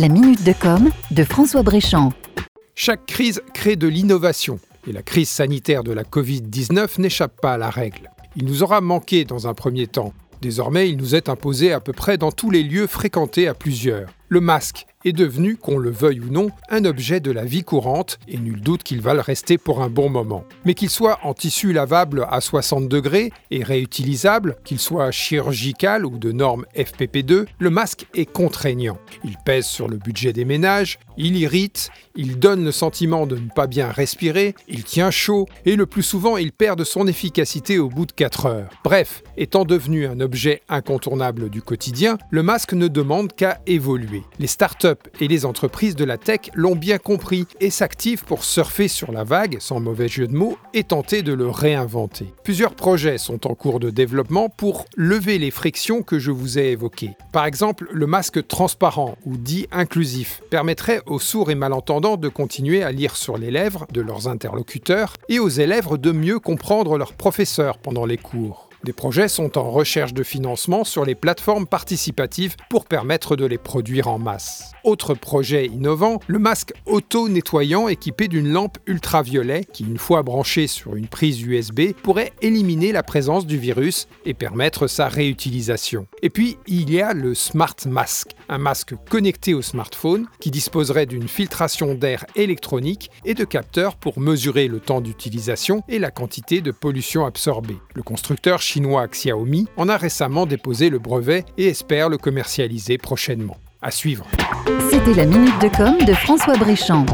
La minute de com de François Bréchamp. Chaque crise crée de l'innovation et la crise sanitaire de la Covid-19 n'échappe pas à la règle. Il nous aura manqué dans un premier temps. Désormais, il nous est imposé à peu près dans tous les lieux fréquentés à plusieurs. Le masque est devenu, qu'on le veuille ou non, un objet de la vie courante, et nul doute qu'il va le rester pour un bon moment. Mais qu'il soit en tissu lavable à 60 degrés et réutilisable, qu'il soit chirurgical ou de norme FPP2, le masque est contraignant. Il pèse sur le budget des ménages, il irrite, il donne le sentiment de ne pas bien respirer, il tient chaud, et le plus souvent il perd de son efficacité au bout de 4 heures. Bref, étant devenu un objet incontournable du quotidien, le masque ne demande qu'à évoluer. Les startups et les entreprises de la tech l'ont bien compris et s'activent pour surfer sur la vague, sans mauvais jeu de mots, et tenter de le réinventer. Plusieurs projets sont en cours de développement pour lever les frictions que je vous ai évoquées. Par exemple, le masque transparent ou dit inclusif permettrait aux sourds et malentendants de continuer à lire sur les lèvres de leurs interlocuteurs et aux élèves de mieux comprendre leurs professeurs pendant les cours. Des projets sont en recherche de financement sur les plateformes participatives pour permettre de les produire en masse. Autre projet innovant, le masque auto-nettoyant équipé d'une lampe ultraviolet qui, une fois branché sur une prise USB, pourrait éliminer la présence du virus et permettre sa réutilisation. Et puis, il y a le Smart Mask, un masque connecté au smartphone qui disposerait d'une filtration d'air électronique et de capteurs pour mesurer le temps d'utilisation et la quantité de pollution absorbée. Le constructeur chinois Xiaomi en a récemment déposé le brevet et espère le commercialiser prochainement. À suivre. C'était la minute de com de François Bréchamp.